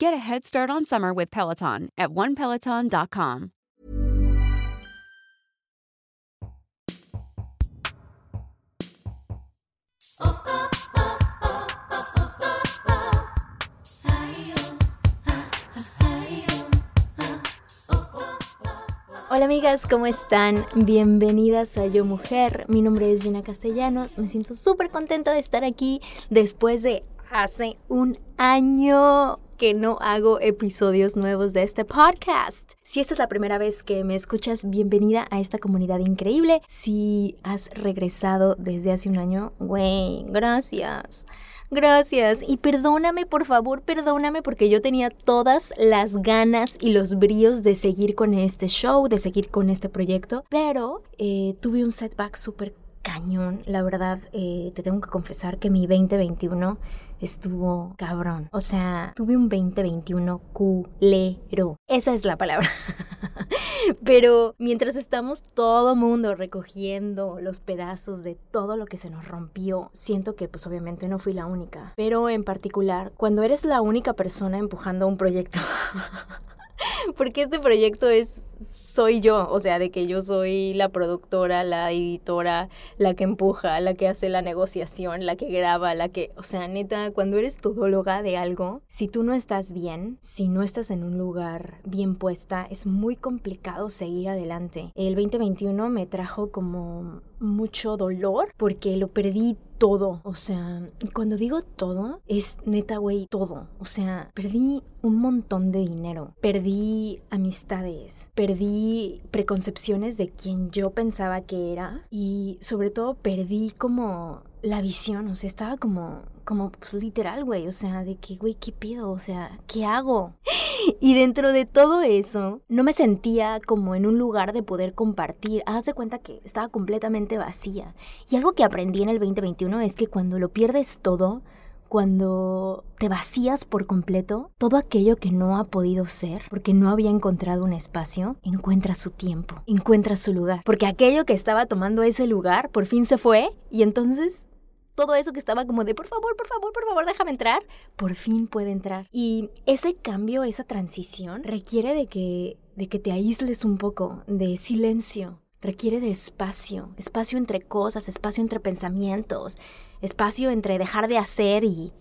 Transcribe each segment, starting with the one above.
Get a head start on summer with Peloton at onepeloton.com. Hola amigas, ¿cómo están? Bienvenidas a Yo Mujer. Mi nombre es Gina Castellanos. Me siento súper contenta de estar aquí después de hace un año que no hago episodios nuevos de este podcast. Si esta es la primera vez que me escuchas, bienvenida a esta comunidad increíble. Si has regresado desde hace un año, güey, gracias. Gracias. Y perdóname, por favor, perdóname porque yo tenía todas las ganas y los bríos de seguir con este show, de seguir con este proyecto, pero eh, tuve un setback súper La verdad, eh, te tengo que confesar que mi 2021 estuvo cabrón. O sea, tuve un 2021 culero. Esa es la palabra. Pero mientras estamos todo mundo recogiendo los pedazos de todo lo que se nos rompió, siento que pues obviamente no fui la única. Pero en particular, cuando eres la única persona empujando un proyecto, porque este proyecto es soy yo, o sea, de que yo soy la productora, la editora, la que empuja, la que hace la negociación, la que graba, la que, o sea, neta, cuando eres todóloga de algo, si tú no estás bien, si no estás en un lugar bien puesta, es muy complicado seguir adelante. El 2021 me trajo como mucho dolor porque lo perdí todo. O sea, cuando digo todo, es neta, güey, todo. O sea, perdí un montón de dinero, perdí amistades, perdí preconcepciones de quien yo pensaba que era y sobre todo perdí como la visión, o sea, estaba como, como, pues literal, güey, o sea, de que, güey, ¿qué pido? O sea, ¿qué hago? Y dentro de todo eso, no me sentía como en un lugar de poder compartir. Haz de cuenta que estaba completamente vacía. Y algo que aprendí en el 2021 es que cuando lo pierdes todo, cuando te vacías por completo, todo aquello que no ha podido ser, porque no había encontrado un espacio, encuentra su tiempo, encuentra su lugar. Porque aquello que estaba tomando ese lugar por fin se fue y entonces todo eso que estaba como de por favor, por favor, por favor, déjame entrar, por fin puede entrar. Y ese cambio, esa transición requiere de que de que te aísles un poco, de silencio, requiere de espacio, espacio entre cosas, espacio entre pensamientos, espacio entre dejar de hacer y,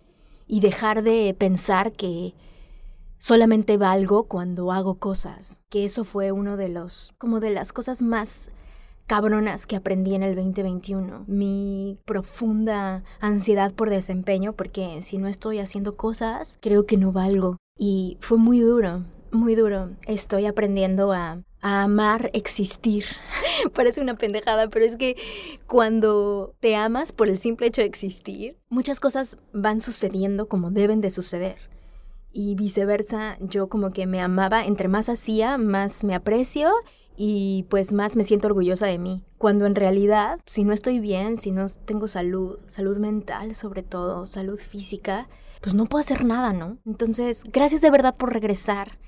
y dejar de pensar que solamente valgo cuando hago cosas, que eso fue uno de los, como de las cosas más cabronas que aprendí en el 2021. Mi profunda ansiedad por desempeño, porque si no estoy haciendo cosas, creo que no valgo. Y fue muy duro, muy duro. Estoy aprendiendo a, amar existir. Parece una pendejada, pero es que cuando te amas por el simple hecho de existir, muchas cosas van sucediendo como deben de suceder. Y viceversa, yo como que me amaba, entre más hacía, más me aprecio y pues más me siento orgullosa de mí. Cuando en realidad, si no estoy bien, si no tengo salud, salud mental sobre todo, salud física, pues no puedo hacer nada, ¿no? Entonces, gracias de verdad por regresar.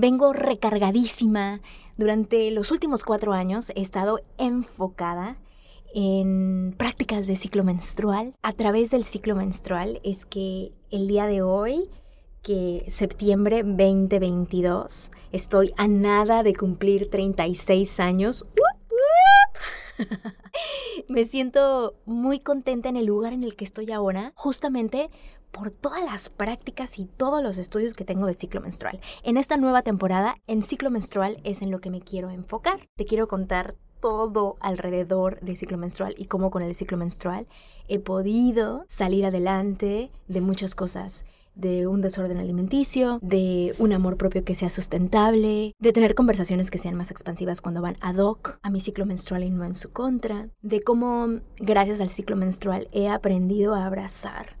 Vengo recargadísima. Durante los últimos cuatro años he estado enfocada en prácticas de ciclo menstrual. A través del ciclo menstrual es que el día de hoy que septiembre 2022 estoy a nada de cumplir 36 años. Me siento muy contenta en el lugar en el que estoy ahora, justamente por todas las prácticas y todos los estudios que tengo de ciclo menstrual. En esta nueva temporada, en ciclo menstrual es en lo que me quiero enfocar. Te quiero contar todo alrededor del ciclo menstrual y cómo con el ciclo menstrual he podido salir adelante de muchas cosas de un desorden alimenticio, de un amor propio que sea sustentable, de tener conversaciones que sean más expansivas cuando van ad hoc a mi ciclo menstrual y no en su contra, de cómo gracias al ciclo menstrual he aprendido a abrazar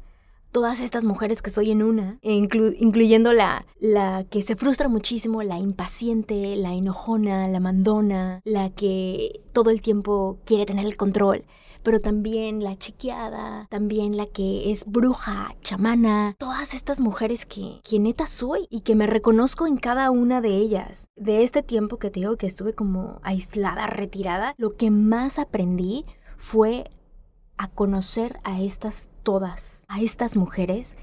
todas estas mujeres que soy en una, incluyendo la, la que se frustra muchísimo, la impaciente, la enojona, la mandona, la que todo el tiempo quiere tener el control pero también la chiqueada, también la que es bruja, chamana, todas estas mujeres que, que neta soy y que me reconozco en cada una de ellas. De este tiempo que te digo que estuve como aislada, retirada, lo que más aprendí fue a conocer a estas todas, a estas mujeres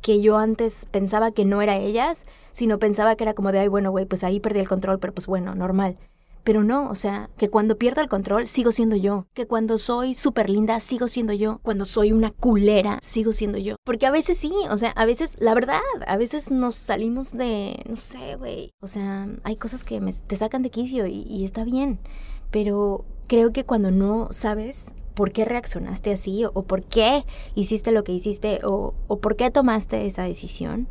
que yo antes pensaba que no era ellas, sino pensaba que era como de, ay, bueno, güey, pues ahí perdí el control, pero pues bueno, normal. Pero no, o sea, que cuando pierdo el control sigo siendo yo. Que cuando soy súper linda sigo siendo yo. Cuando soy una culera sigo siendo yo. Porque a veces sí, o sea, a veces, la verdad, a veces nos salimos de, no sé, güey. O sea, hay cosas que te sacan de quicio y, está bien. Pero creo que cuando no sabes por qué reaccionaste así o, por qué hiciste lo que hiciste o, por qué tomaste esa decisión,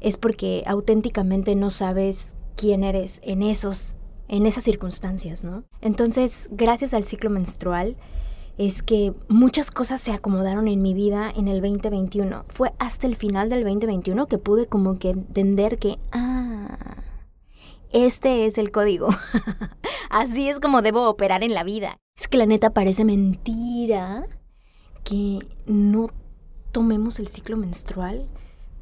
es porque auténticamente no sabes quién eres en esos en esas circunstancias, ¿no? Entonces, gracias al ciclo menstrual, es que muchas cosas se acomodaron en mi vida en el 2021. Fue hasta el final del 2021 que pude como que entender que, ah, este es el código. Así es como debo operar en la vida. Es que la neta parece mentira que no tomemos el ciclo menstrual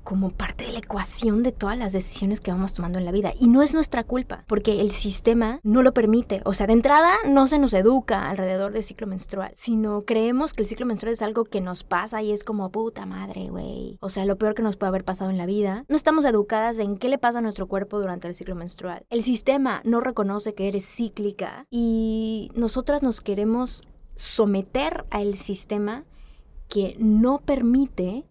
como parte de la ecuación de todas las decisiones que vamos tomando en la vida. Y no es nuestra culpa, porque el sistema no lo permite. O sea, de entrada no se nos educa alrededor del ciclo menstrual, sino creemos que el ciclo menstrual es algo que nos pasa y es como puta madre, güey. O sea, lo peor que nos puede haber pasado en la vida. No estamos educadas en qué le pasa a nuestro cuerpo durante el ciclo menstrual. El sistema no reconoce que eres cíclica y nosotras nos queremos someter al sistema que no permite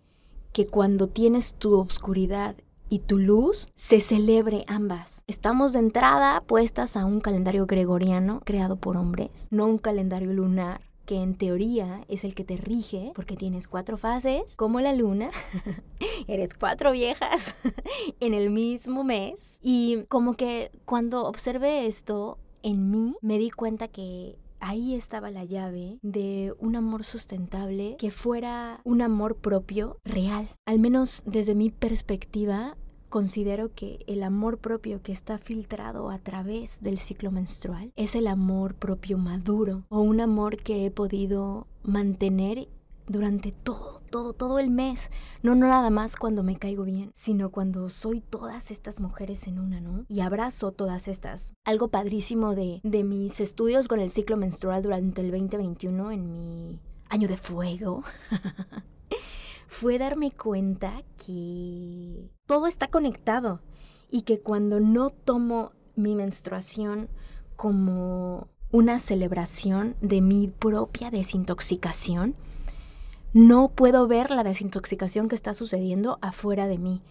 que cuando tienes tu obscuridad y tu luz se celebre ambas. Estamos de entrada puestas a un calendario gregoriano creado por hombres, no un calendario lunar que en teoría es el que te rige porque tienes cuatro fases, como la luna, eres cuatro viejas en el mismo mes y como que cuando observé esto en mí me di cuenta que ahí estaba la llave de un amor sustentable que fuera un amor propio real. Al menos desde mi perspectiva, considero que el amor propio que está filtrado a través del ciclo menstrual es el amor propio maduro o un amor que he podido mantener durante todo, todo, todo el mes. No, no nada más cuando me caigo bien, sino cuando soy todas estas mujeres en una, ¿no? Y abrazo todas estas. Algo padrísimo de, de mis estudios con el ciclo menstrual durante el 2021 en mi año de fuego. fue darme cuenta que todo está conectado y que cuando no tomo mi menstruación como una celebración de mi propia desintoxicación, no puedo ver la desintoxicación que está sucediendo afuera de mí.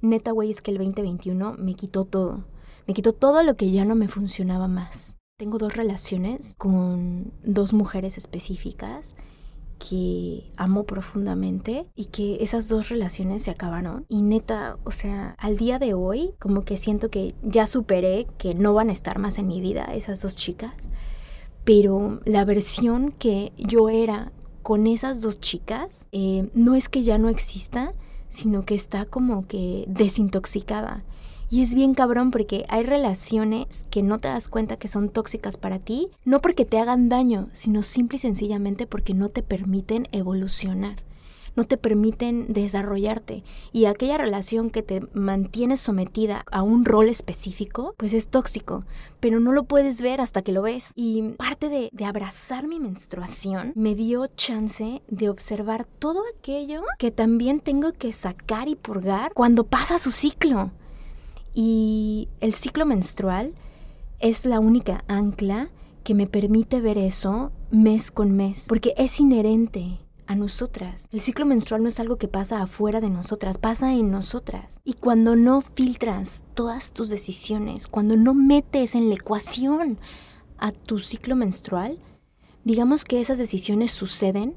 Neta, güey, es que el 2021 me quitó todo. Me quitó todo lo que ya no me funcionaba más. Tengo dos relaciones con dos mujeres específicas que amo profundamente y que esas dos relaciones se acabaron. Y neta, o sea, al día de hoy, como que siento que ya superé que no van a estar más en mi vida esas dos chicas. Pero la versión que yo era con esas dos chicas, eh, no es que ya no exista, sino que está como que desintoxicada. Y es bien cabrón porque hay relaciones que no te das cuenta que son tóxicas para ti, no porque te hagan daño, sino simple y sencillamente porque no te permiten evolucionar no te permiten desarrollarte. Y aquella relación que te mantiene sometida a un rol específico, pues es tóxico, pero no lo puedes ver hasta que lo ves. Y parte de, abrazar mi menstruación me dio chance de observar todo aquello que también tengo que sacar y purgar cuando pasa su ciclo. Y el ciclo menstrual es la única ancla que me permite ver eso mes con mes, porque es inherente a nosotras. El ciclo menstrual no es algo que pasa afuera de nosotras, pasa en nosotras. Y cuando no filtras todas tus decisiones, cuando no metes en la ecuación a tu ciclo menstrual, digamos que esas decisiones suceden,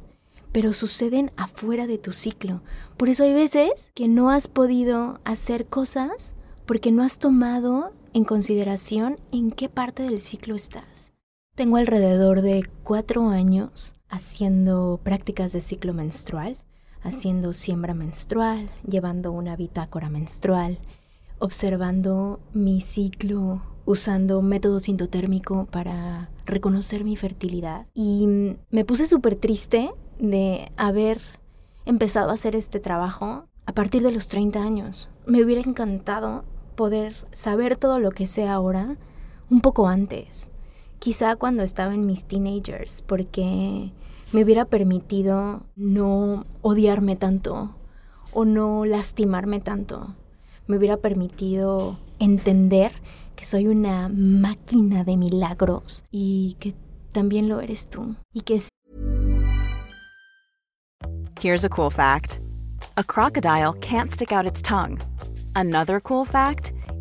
pero suceden afuera de tu ciclo. Por eso hay veces que no has podido hacer cosas porque no has tomado en consideración en qué parte del ciclo estás. Tengo alrededor de cuatro años haciendo prácticas de ciclo menstrual, haciendo siembra menstrual, llevando una bitácora menstrual, observando mi ciclo, usando método sintotérmico para reconocer mi fertilidad. Y me puse súper triste de haber empezado a hacer este trabajo a partir de los 30 años. Me hubiera encantado poder saber todo lo que sé ahora un poco antes. Quizá cuando estaba en mis teenagers, porque me hubiera permitido no odiarme tanto o no lastimarme tanto. Me hubiera permitido entender que soy una máquina de milagros y que también lo eres tú. Y que Here's a cool fact. A crocodile can't stick out its tongue. Another cool fact,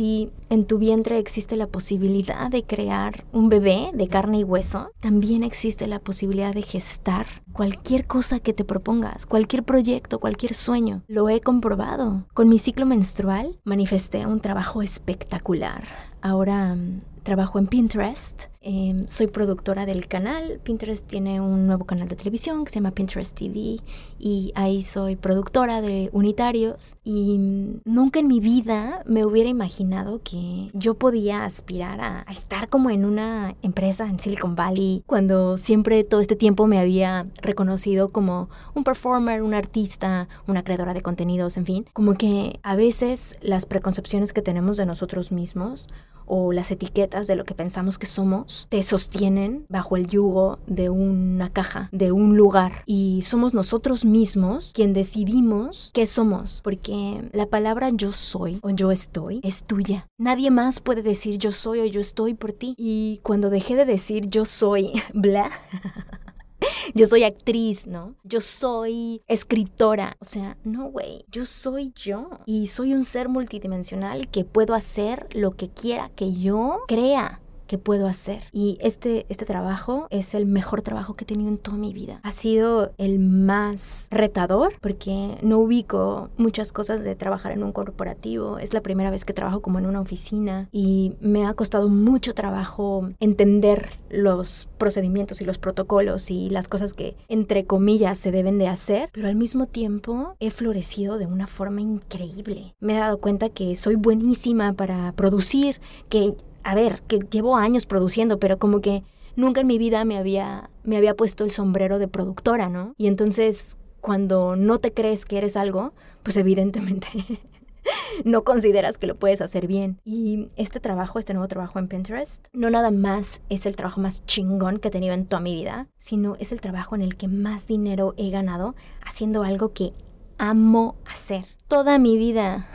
Si en tu vientre existe la posibilidad de crear un bebé de carne y hueso, también existe la posibilidad de gestar cualquier cosa que te propongas, cualquier proyecto, cualquier sueño. Lo he comprobado. Con mi ciclo menstrual manifesté un trabajo espectacular. Ahora mm, trabajo en Pinterest Em, soy productora del canal. Pinterest tiene un nuevo canal de televisión que se llama Pinterest TV y ahí soy productora de unitarios. Y mm, nunca en mi vida me hubiera imaginado que yo podía aspirar a, a estar como en una empresa en Silicon Valley cuando siempre todo este tiempo me había reconocido como un performer, un artista, una creadora de contenidos, en fin. Como que a veces las preconcepciones que tenemos de nosotros mismos o las etiquetas de lo que pensamos que somos te sostienen bajo el yugo de una caja, de un lugar. Y somos nosotros mismos quien decidimos qué somos, porque la palabra yo soy o yo estoy es tuya. Nadie más puede decir yo soy o yo estoy por ti. Y cuando dejé de decir yo soy, bla, yo soy actriz, ¿no? Yo soy escritora. O sea, no, güey, yo soy yo. Y soy un ser multidimensional que puedo hacer lo que quiera que yo crea que puedo hacer. Y este, este trabajo es el mejor trabajo que he tenido en toda mi vida. Ha sido el más retador porque no ubico muchas cosas de trabajar en un corporativo. Es la primera vez que trabajo como en una oficina y me ha costado mucho trabajo entender los procedimientos y los protocolos y las cosas que entre comillas se deben de hacer, pero al mismo tiempo he florecido de una forma increíble. Me he dado cuenta que soy buenísima para producir, que a ver, que llevo años produciendo, pero como que nunca en mi vida me había, me había puesto el sombrero de productora, ¿no? Y entonces, cuando no te crees que eres algo, pues evidentemente no consideras que lo puedes hacer bien. Y este trabajo, este nuevo trabajo en Pinterest, no nada más es el trabajo más chingón que he tenido en toda mi vida, sino es el trabajo en el que más dinero he ganado haciendo algo que amo hacer. Toda mi vida.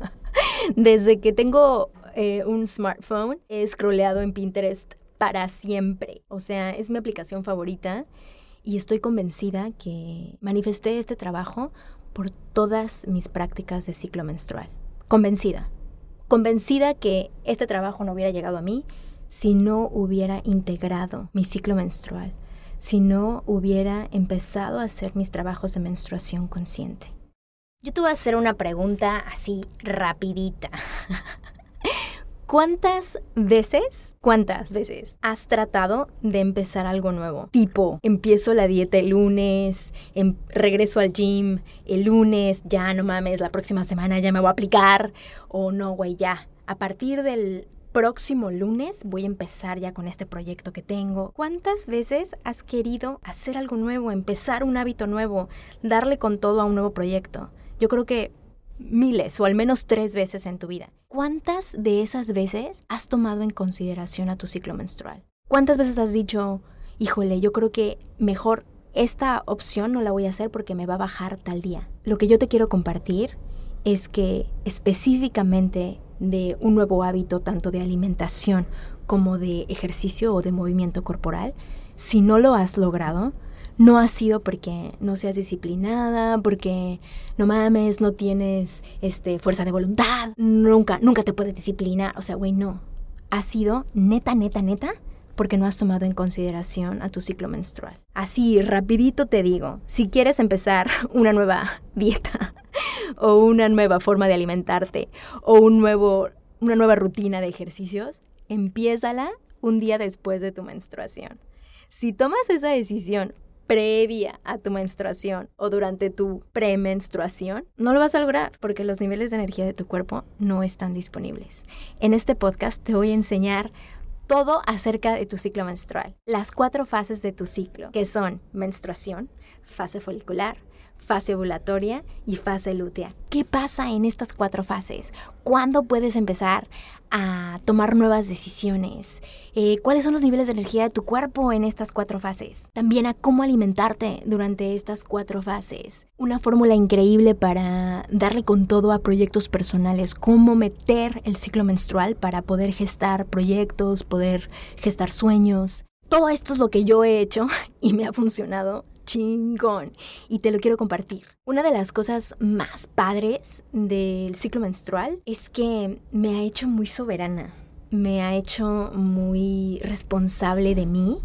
Desde que tengo eh, un smartphone, he scrolleado en Pinterest para siempre. O sea, es mi aplicación favorita y estoy convencida que manifesté este trabajo por todas mis prácticas de ciclo menstrual. Convencida. Convencida que este trabajo no hubiera llegado a mí si no hubiera integrado mi ciclo menstrual, si no hubiera empezado a hacer mis trabajos de menstruación consciente. Yo te voy a hacer una pregunta así rapidita. ¿Cuántas veces, cuántas veces has tratado de empezar algo nuevo? Tipo, empiezo la dieta el lunes, em, regreso al gym el lunes, ya no mames, la próxima semana ya me voy a aplicar. O no, güey, ya. A partir del próximo lunes voy a empezar ya con este proyecto que tengo. ¿Cuántas veces has querido hacer algo nuevo, empezar un hábito nuevo, darle con todo a un nuevo proyecto? Yo creo que miles o al menos tres veces en tu vida. ¿Cuántas de esas veces has tomado en consideración a tu ciclo menstrual? ¿Cuántas veces has dicho, híjole, yo creo que mejor esta opción no la voy a hacer porque me va a bajar tal día? Lo que yo te quiero compartir es que específicamente de un nuevo hábito tanto de alimentación como de ejercicio o de movimiento corporal, si no lo has logrado, no ha sido porque no seas disciplinada, porque no mames, no tienes este, fuerza de voluntad, nunca, nunca te puedes disciplinar. O sea, güey, no. Ha sido neta, neta, neta, porque no has tomado en consideración a tu ciclo menstrual. Así, rapidito te digo, si quieres empezar una nueva dieta o una nueva forma de alimentarte o un nuevo, una nueva rutina de ejercicios, empiézala un día después de tu menstruación. Si tomas esa decisión previa a tu menstruación o durante tu premenstruación, no lo vas a lograr porque los niveles de energía de tu cuerpo no están disponibles. En este podcast te voy a enseñar todo acerca de tu ciclo menstrual, las cuatro fases de tu ciclo, que son menstruación, fase folicular, fase ovulatoria y fase lútea. ¿Qué pasa en estas cuatro fases? ¿Cuándo puedes empezar a tomar nuevas decisiones? Eh, ¿Cuáles son los niveles de energía de tu cuerpo en estas cuatro fases? También a cómo alimentarte durante estas cuatro fases. Una fórmula increíble para darle con todo a proyectos personales. Cómo meter el ciclo menstrual para poder gestar proyectos, poder gestar sueños. Todo esto es lo que yo he hecho y me ha funcionado chingón y te lo quiero compartir. Una de las cosas más padres del ciclo menstrual es que me ha hecho muy soberana, me ha hecho muy responsable de mí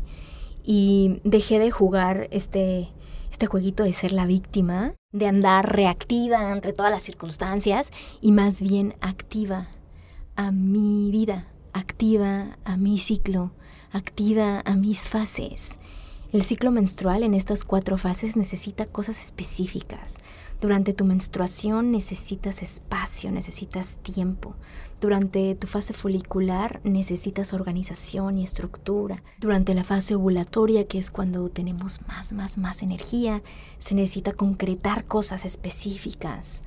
y dejé de jugar este, este jueguito de ser la víctima, de andar reactiva ante todas las circunstancias y más bien activa a mi vida, activa a mi ciclo, activa a mis fases. El ciclo menstrual en estas cuatro fases necesita cosas específicas. Durante tu menstruación necesitas espacio, necesitas tiempo. Durante tu fase folicular necesitas organización y estructura. Durante la fase ovulatoria, que es cuando tenemos más, más, más energía, se necesita concretar cosas específicas.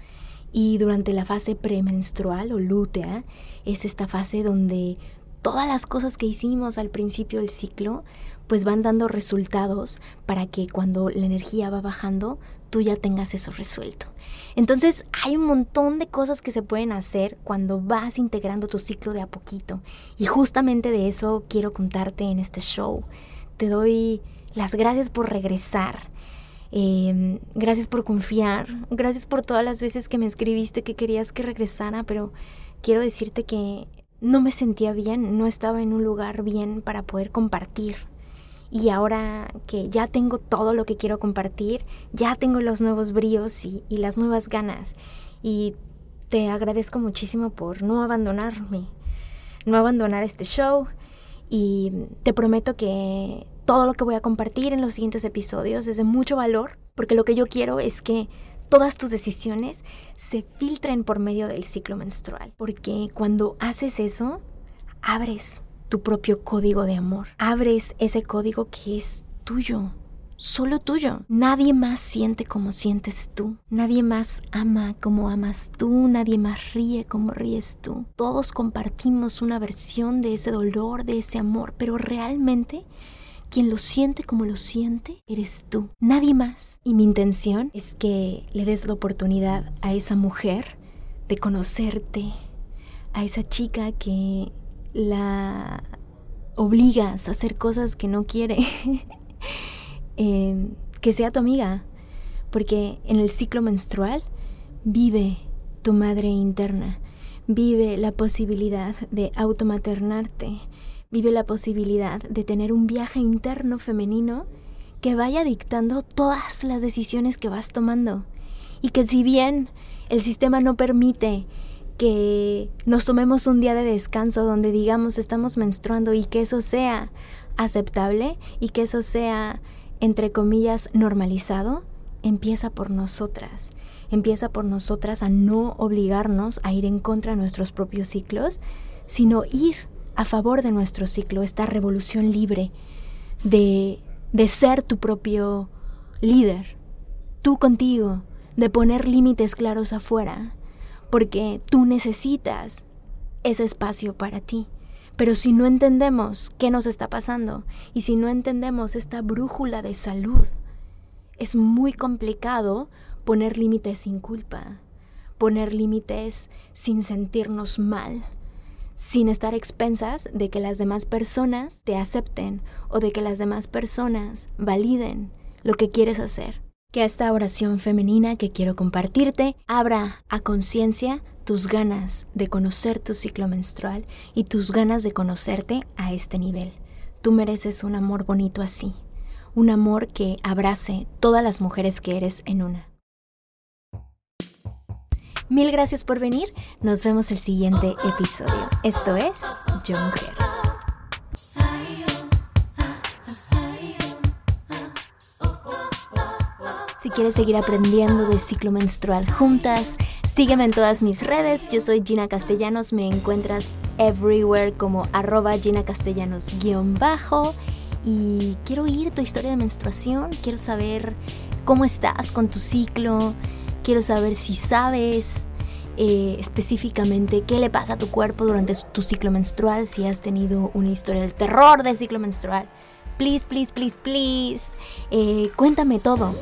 Y durante la fase premenstrual o lútea, es esta fase donde todas las cosas que hicimos al principio del ciclo pues van dando resultados para que cuando la energía va bajando, tú ya tengas eso resuelto. Entonces hay un montón de cosas que se pueden hacer cuando vas integrando tu ciclo de a poquito. Y justamente de eso quiero contarte en este show. Te doy las gracias por regresar. Em, gracias por confiar. Gracias por todas las veces que me escribiste que querías que regresara, pero quiero decirte que no me sentía bien, no estaba en un lugar bien para poder compartir y ahora que ya tengo todo lo que quiero compartir, ya tengo los nuevos bríos y, las nuevas ganas. Y te agradezco muchísimo por no abandonarme, no abandonar este show. Y te prometo que todo lo que voy a compartir en los siguientes episodios es de mucho valor, porque lo que yo quiero es que todas tus decisiones se filtren por medio del ciclo menstrual, porque cuando haces eso, abres tu propio código de amor. Abres ese código que es tuyo, solo tuyo. Nadie más siente como sientes tú. Nadie más ama como amas tú. Nadie más ríe como ríes tú. Todos compartimos una versión de ese dolor, de ese amor, pero realmente quien lo siente como lo siente eres tú, nadie más. Y mi intención es que le des la oportunidad a esa mujer de conocerte, a esa chica que la obligas a hacer cosas que no quiere, em, que sea tu amiga, porque en el ciclo menstrual vive tu madre interna, vive la posibilidad de automaternarte, vive la posibilidad de tener un viaje interno femenino que vaya dictando todas las decisiones que vas tomando. Y que si bien el sistema no permite que nos tomemos un día de descanso donde digamos estamos menstruando y que eso sea aceptable y que eso sea, entre comillas, normalizado, empieza por nosotras. Empieza por nosotras a no obligarnos a ir en contra de nuestros propios ciclos, sino ir a favor de nuestro ciclo, esta revolución libre de, de ser tu propio líder, tú contigo, de poner límites claros afuera, porque tú necesitas ese espacio para ti. Pero si no entendemos qué nos está pasando y si no entendemos esta brújula de salud, es muy complicado poner límites sin culpa, poner límites sin sentirnos mal, sin estar expensas de que las demás personas te acepten o de que las demás personas validen lo que quieres hacer. Que esta oración femenina que quiero compartirte abra a conciencia tus ganas de conocer tu ciclo menstrual y tus ganas de conocerte a este nivel. Tú mereces un amor bonito así, un amor que abrace todas las mujeres que eres en una. Mil gracias por venir, nos vemos el siguiente episodio. Esto es Yo Mujer. Si quieres seguir aprendiendo de ciclo menstrual juntas, sígueme en todas mis redes. Yo soy Gina Castellanos, me encuentras everywhere como arroba Gina Castellanos bajo. Y quiero oír tu historia de menstruación, quiero saber cómo estás con tu ciclo, quiero saber si sabes eh, específicamente qué le pasa a tu cuerpo durante tu ciclo menstrual, si has tenido una historia del terror del ciclo menstrual. Please, please, please, please. Eh, cuéntame todo.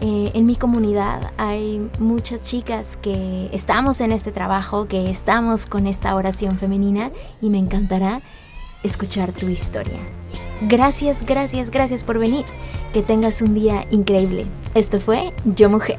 Eh, en mi comunidad hay muchas chicas que estamos en este trabajo, que estamos con esta oración femenina y me encantará escuchar tu historia. Gracias, gracias, gracias por venir. Que tengas un día increíble. Esto fue Yo Mujer.